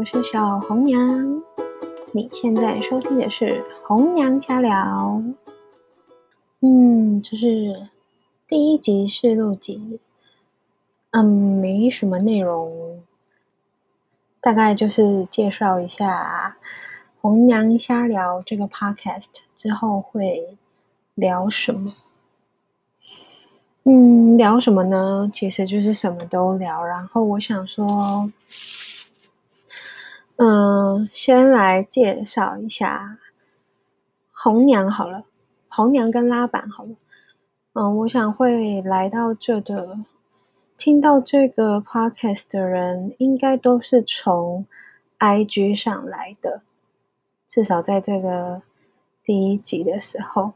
我是小红娘。你现在收听的是红娘家聊。嗯，这是第一集试录集。嗯，没什么内容，大概就是介绍一下红娘瞎聊这个 podcast 之后会聊什么。嗯，聊什么呢？其实就是什么都聊。然后我想说。嗯，先来介绍一下红娘好了，红娘跟拉板好了。嗯，我想会来到这的，听到这个 podcast 的人，应该都是从 IG 上来的，至少在这个第一集的时候。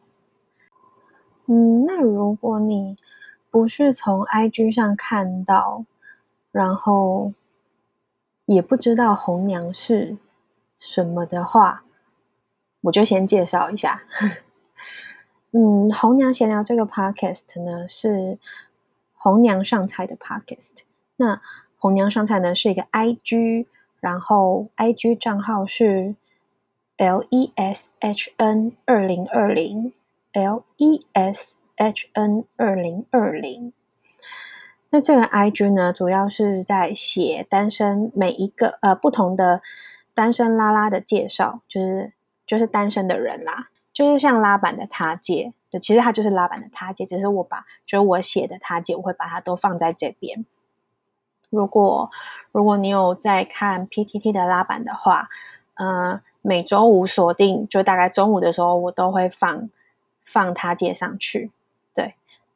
嗯，那如果你不是从 IG 上看到，然后。也不知道红娘是什么的话，我就先介绍一下。嗯，红娘闲聊这个 podcast 呢是红娘上菜的 podcast。那红娘上菜呢是一个 IG，然后 IG 账号是 L E S H N 二零二零 L E S H N 二零二零。那这个 IG 呢，主要是在写单身每一个呃不同的单身拉拉的介绍，就是就是单身的人啦，就是像拉板的他介，对，其实他就是拉板的他介，只是我把就是我写的他姐，我会把它都放在这边。如果如果你有在看 PTT 的拉板的话，呃，每周五锁定，就大概中午的时候，我都会放放他介上去。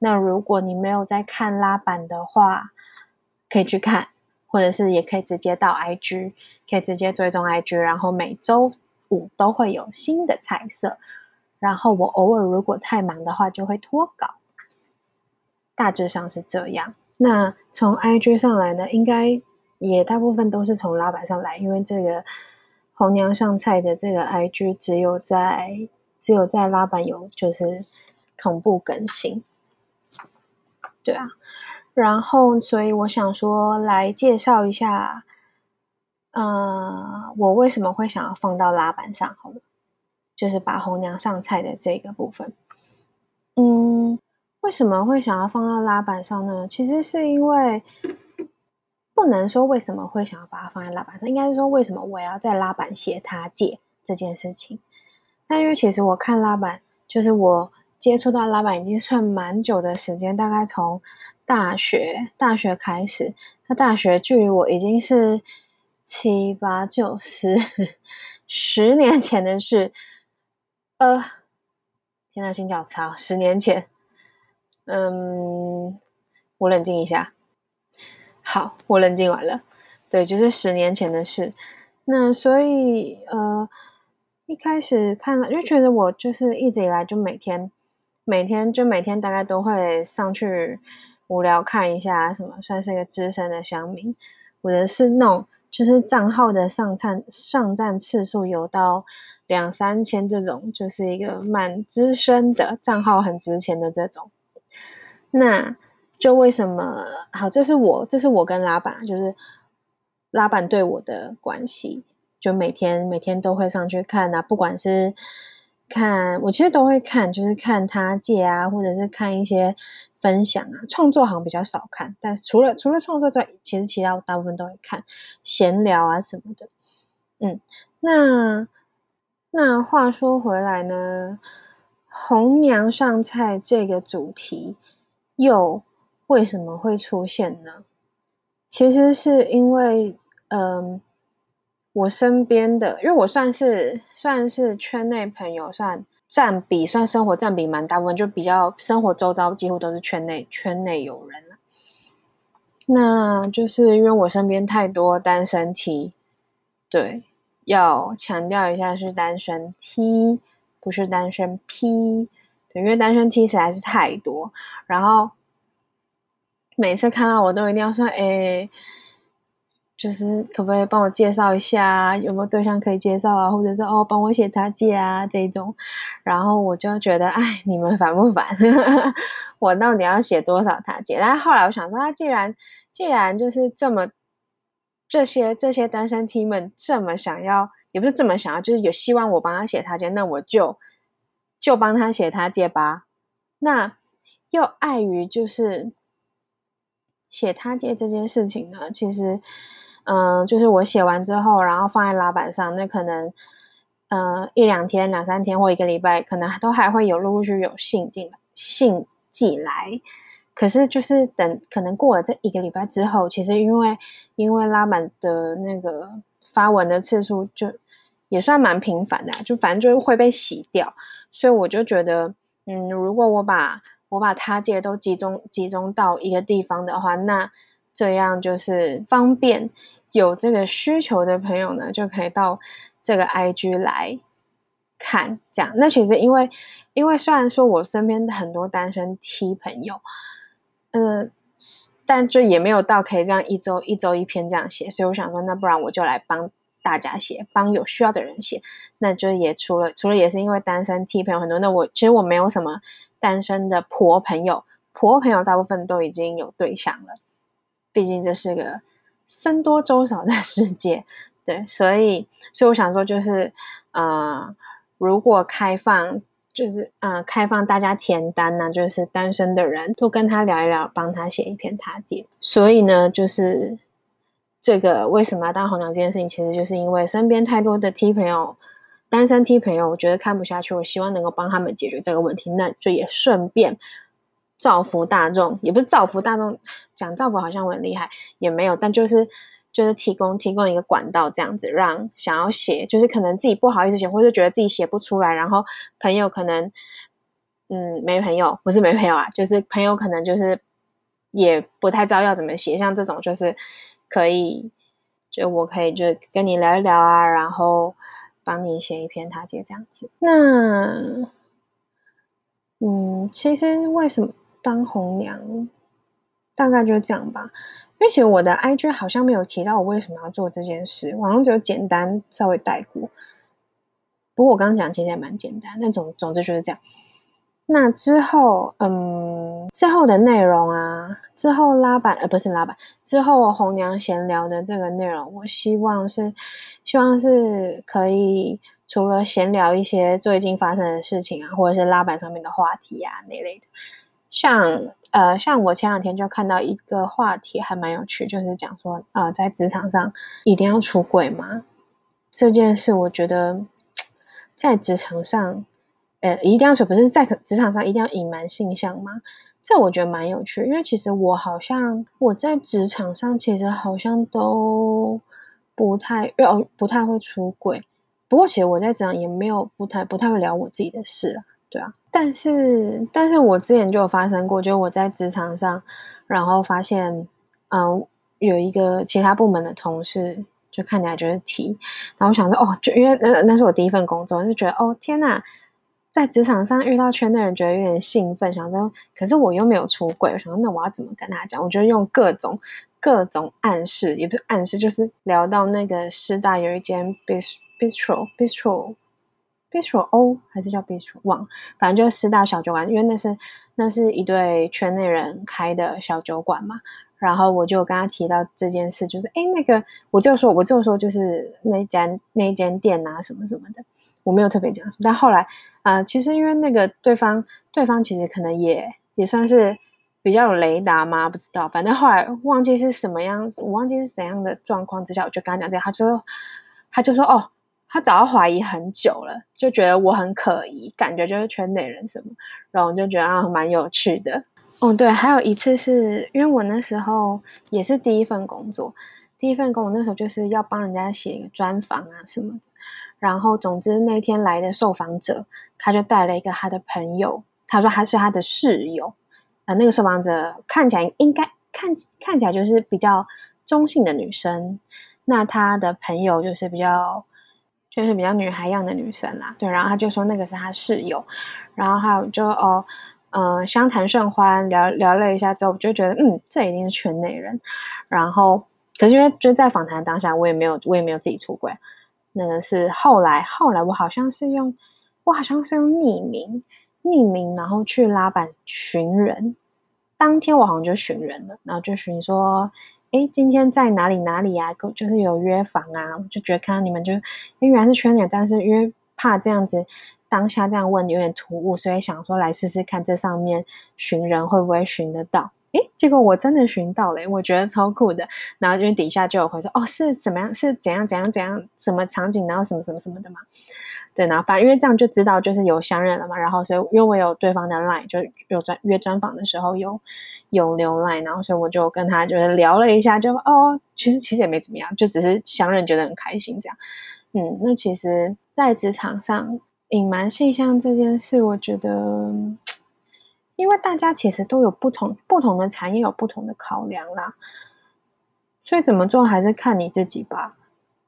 那如果你没有在看拉板的话，可以去看，或者是也可以直接到 IG，可以直接追踪 IG，然后每周五都会有新的彩色。然后我偶尔如果太忙的话，就会脱稿。大致上是这样。那从 IG 上来呢，应该也大部分都是从拉板上来，因为这个红娘上菜的这个 IG 只有在只有在拉板有就是同步更新。对啊，然后所以我想说来介绍一下，呃，我为什么会想要放到拉板上？好了，就是把红娘上菜的这个部分。嗯，为什么会想要放到拉板上呢？其实是因为不能说为什么会想要把它放在拉板上，应该是说为什么我要在拉板写他借这件事情。那因为其实我看拉板，就是我。接触到拉板已经算蛮久的时间，大概从大学大学开始。那大学距离我已经是七八九十十年前的事。呃，天呐，心脚操十年前。嗯，我冷静一下。好，我冷静完了。对，就是十年前的事。那所以呃，一开始看了，就觉得我就是一直以来就每天。每天就每天大概都会上去无聊看一下什么，算是一个资深的乡民。我的是那种就是账号的上站上站次数有到两三千这种，就是一个蛮资深的账号，很值钱的这种。那就为什么好？这是我这是我跟老板，就是老板对我的关系，就每天每天都会上去看啊，不管是。看，我其实都会看，就是看他借啊，或者是看一些分享啊。创作好像比较少看，但除了除了创作之外，其实其他我大部分都会看闲聊啊什么的。嗯，那那话说回来呢，红娘上菜这个主题又为什么会出现呢？其实是因为，嗯。我身边的，因为我算是算是圈内朋友，算占比算生活占比蛮大部分，就比较生活周遭几乎都是圈内圈内有人。那就是因为我身边太多单身 T，对，要强调一下是单身 T，不是单身 P，对，因为单身 T 实在是太多，然后每次看到我都一定要说，哎。就是可不可以帮我介绍一下有没有对象可以介绍啊，或者是哦帮我写他介啊这种，然后我就觉得哎你们烦不烦？我到底要写多少他介？但后来我想说，他既然既然就是这么这些这些单身 T 们这么想要，也不是这么想要，就是有希望我帮他写他借，那我就就帮他写他借吧。那又碍于就是写他借这件事情呢，其实，嗯，就是我写完之后，然后放在拉板上，那可能，呃，一两天、两三天或一个礼拜，可能都还会有陆陆续续有信进，信寄来。可是就是等可能过了这一个礼拜之后，其实因为因为拉满的那个发文的次数就也算蛮频繁的，就反正就是会被洗掉，所以我就觉得，嗯，如果我把我把他界都集中集中到一个地方的话，那这样就是方便有这个需求的朋友呢，就可以到这个 IG 来看，这样。那其实因为因为虽然说我身边的很多单身 T 朋友。嗯，但就也没有到可以这样一周一周一篇这样写，所以我想说，那不然我就来帮大家写，帮有需要的人写。那就也除了除了也是因为单身 T 朋友很多，那我其实我没有什么单身的婆朋友，婆朋友大部分都已经有对象了。毕竟这是个僧多粥少的世界，对，所以所以我想说，就是呃，如果开放。就是嗯，开放大家填单呢，就是单身的人都跟他聊一聊，帮他写一篇他介。所以呢，就是这个为什么要当红娘这件事情，其实就是因为身边太多的 T 朋友，单身 T 朋友，我觉得看不下去，我希望能够帮他们解决这个问题，那就也顺便造福大众，也不是造福大众，讲造福好像我很厉害，也没有，但就是。就是提供提供一个管道，这样子让想要写，就是可能自己不好意思写，或者觉得自己写不出来，然后朋友可能嗯没朋友，不是没朋友啊，就是朋友可能就是也不太知道要怎么写，像这种就是可以，就我可以就跟你聊一聊啊，然后帮你写一篇他接这样子。那嗯，其实为什么当红娘，大概就这样吧。因为其实我的 IG 好像没有提到我为什么要做这件事，好像只有简单稍微带过。不过我刚刚讲其实也蛮简单，那总总之就是这样。那之后，嗯，之后的内容啊，之后拉板呃不是拉板，之后红娘闲聊的这个内容，我希望是希望是可以除了闲聊一些最近发生的事情啊，或者是拉板上面的话题啊那类的，像。呃，像我前两天就看到一个话题，还蛮有趣，就是讲说，呃，在职场上一定要出轨吗？这件事，我觉得在职场上，呃，一定要说，不是在职场上一定要隐瞒性向吗？这我觉得蛮有趣，因为其实我好像我在职场上，其实好像都不太，哦，不太会出轨。不过，其实我在职场也没有不太不太会聊我自己的事啊。对啊，但是但是我之前就有发生过，就我在职场上，然后发现，嗯，有一个其他部门的同事，就看起来就是 T，然后我想说，哦，就因为那那是我第一份工作，就觉得，哦，天呐，在职场上遇到圈内人，觉得有点兴奋，想说，可是我又没有出轨，我想说，那我要怎么跟他讲？我就用各种各种暗示，也不是暗示，就是聊到那个师大有一间 bistro bistro。Bistro Bistro O 还是叫 Bistro 忘，反正就是师大小酒馆，因为那是那是一对圈内人开的小酒馆嘛。然后我就跟他提到这件事，就是哎，那个我就说，我就说就是那间那间店啊，什么什么的，我没有特别讲什么。但后来啊，其实因为那个对方对方其实可能也也算是比较有雷达嘛，不知道。反正后来忘记是什么样子，我忘记是怎样的状况之下，我就跟他讲这样，他就他就说哦。他早要怀疑很久了，就觉得我很可疑，感觉就是圈内人什么，然后我就觉得啊蛮有趣的。哦，对，还有一次是因为我那时候也是第一份工作，第一份工作那时候就是要帮人家写一个专访啊什么，然后总之那天来的受访者，他就带了一个他的朋友，他说他是他的室友，啊，那个受访者看起来应该看看起来就是比较中性的女生，那他的朋友就是比较。就是比较女孩样的女生啦，对，然后他就说那个是他室友，然后还有就哦，嗯，相谈甚欢，聊聊了一下之后，就觉得嗯，这一定是圈内人。然后，可是因为就在访谈当下，我也没有，我也没有自己出轨。那个是后来，后来我好像是用，我好像是用匿名，匿名，然后去拉板寻人。当天我好像就寻人了，然后就寻说，哎，今天在哪里哪里啊？就是有约房啊，我就觉得看到你们就，因为原来是圈里，但是因为怕这样子当下这样问有点突兀，所以想说来试试看这上面寻人会不会寻得到。哎，结果我真的寻到了，我觉得超酷的。然后就底下就有回说，哦，是怎么样？是怎样怎样怎样？什么场景？然后什么什么什么的嘛？对，然后反正因为这样就知道就是有相认了嘛。然后所以因为我有对方的 line，就有专约专访的时候有有留赖然后所以我就跟他就是聊了一下，就哦，其实其实也没怎么样，就只是相认觉得很开心这样。嗯，那其实，在职场上隐瞒性向这件事，我觉得。因为大家其实都有不同不同的产业，有不同的考量啦，所以怎么做还是看你自己吧。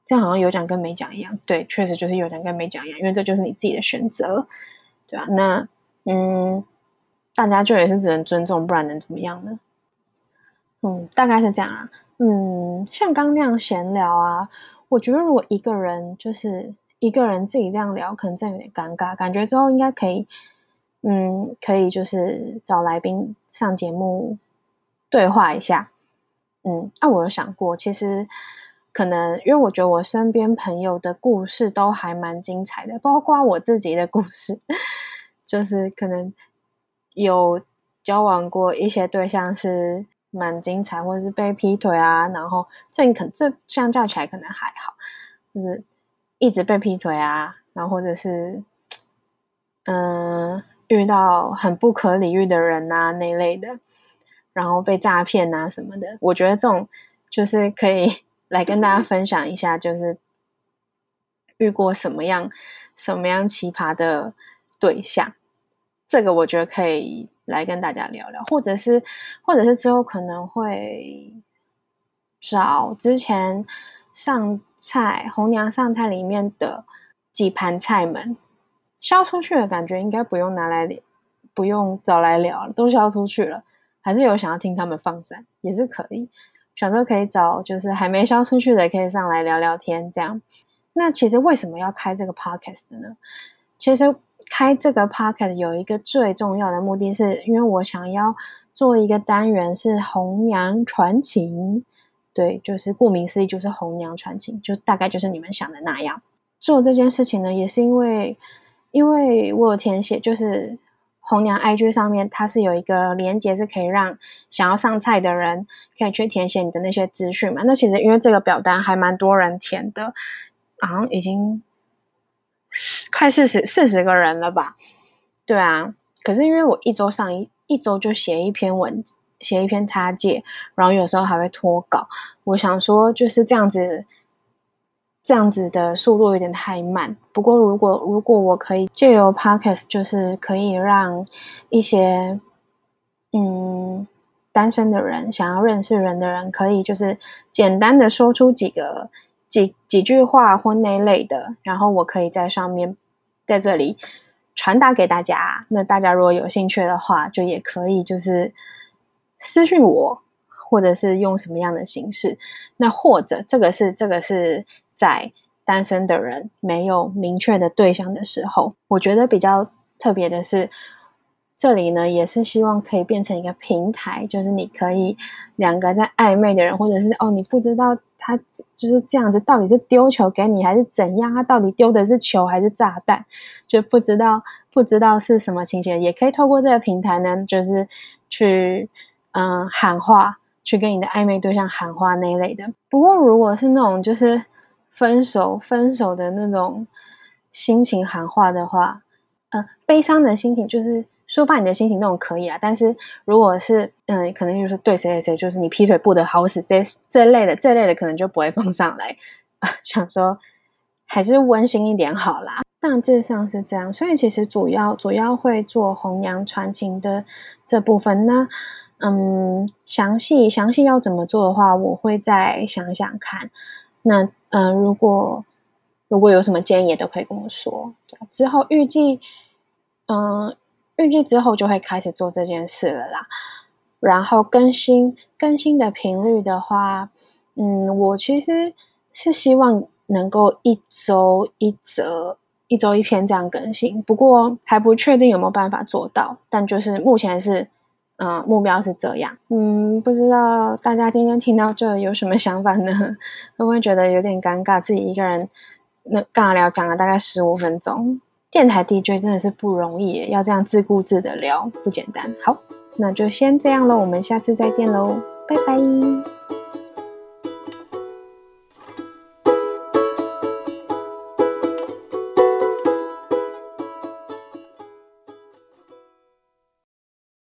这样好像有讲跟没讲一样，对，确实就是有讲跟没讲一样，因为这就是你自己的选择，对吧？那嗯，大家就也是只能尊重，不然能怎么样呢？嗯，大概是这样啊。嗯，像刚那样闲聊啊，我觉得如果一个人就是一个人自己这样聊，可能真有点尴尬，感觉之后应该可以。嗯，可以就是找来宾上节目对话一下。嗯，那我有想过，其实可能因为我觉得我身边朋友的故事都还蛮精彩的，包括我自己的故事，就是可能有交往过一些对象是蛮精彩，或者是被劈腿啊，然后这可这相较起来可能还好，就是一直被劈腿啊，然后或者是嗯。遇到很不可理喻的人呐，那类的，然后被诈骗啊什么的，我觉得这种就是可以来跟大家分享一下，就是遇过什么样什么样奇葩的对象，这个我觉得可以来跟大家聊聊，或者是或者是之后可能会找之前上菜红娘上菜里面的几盘菜们。销出去的感觉应该不用拿来，不用找来聊了，都销出去了。还是有想要听他们放散，也是可以。想说可以找，就是还没销出去的，可以上来聊聊天。这样，那其实为什么要开这个 podcast 呢？其实开这个 pocket 有一个最重要的目的是，因为我想要做一个单元是红娘传情。对，就是顾名思义，就是红娘传情，就大概就是你们想的那样。做这件事情呢，也是因为。因为我有填写，就是红娘 IG 上面，它是有一个连接，是可以让想要上菜的人可以去填写你的那些资讯嘛。那其实因为这个表单还蛮多人填的，好像已经快四十四十个人了吧？对啊。可是因为我一周上一一周就写一篇文，写一篇他介，然后有时候还会脱稿。我想说就是这样子。这样子的速度有点太慢。不过，如果如果我可以借由 podcast，就是可以让一些嗯单身的人想要认识人的人，可以就是简单的说出几个几几句话或那类的，然后我可以在上面在这里传达给大家。那大家如果有兴趣的话，就也可以就是私信我，或者是用什么样的形式。那或者这个是这个是。在单身的人没有明确的对象的时候，我觉得比较特别的是，这里呢也是希望可以变成一个平台，就是你可以两个在暧昧的人，或者是哦你不知道他就是这样子，到底是丢球给你还是怎样，他到底丢的是球还是炸弹，就不知道不知道是什么情形，也可以透过这个平台呢，就是去嗯喊话，去跟你的暧昧对象喊话那一类的。不过如果是那种就是。分手，分手的那种心情喊话的话，呃，悲伤的心情就是抒发你的心情那种可以啊。但是如果是，嗯，可能就是对谁谁谁，就是你劈腿不得好死这这类的，这类的可能就不会放上来。想说还是温馨一点好啦。大致上是这样，所以其实主要主要会做弘扬传情的这部分呢。嗯，详细详细要怎么做的话，我会再想想看。那嗯，如果如果有什么建议，也都可以跟我说。之后预计，嗯，预计之后就会开始做这件事了啦。然后更新更新的频率的话，嗯，我其实是希望能够一周一则，一周一篇这样更新。不过还不确定有没有办法做到，但就是目前是。嗯，目标是这样。嗯，不知道大家今天听到这有什么想法呢？会不会觉得有点尴尬？自己一个人那尬聊讲了大概十五分钟，电台 DJ 真的是不容易，要这样自顾自的聊不简单。好，那就先这样喽，我们下次再见喽，拜拜。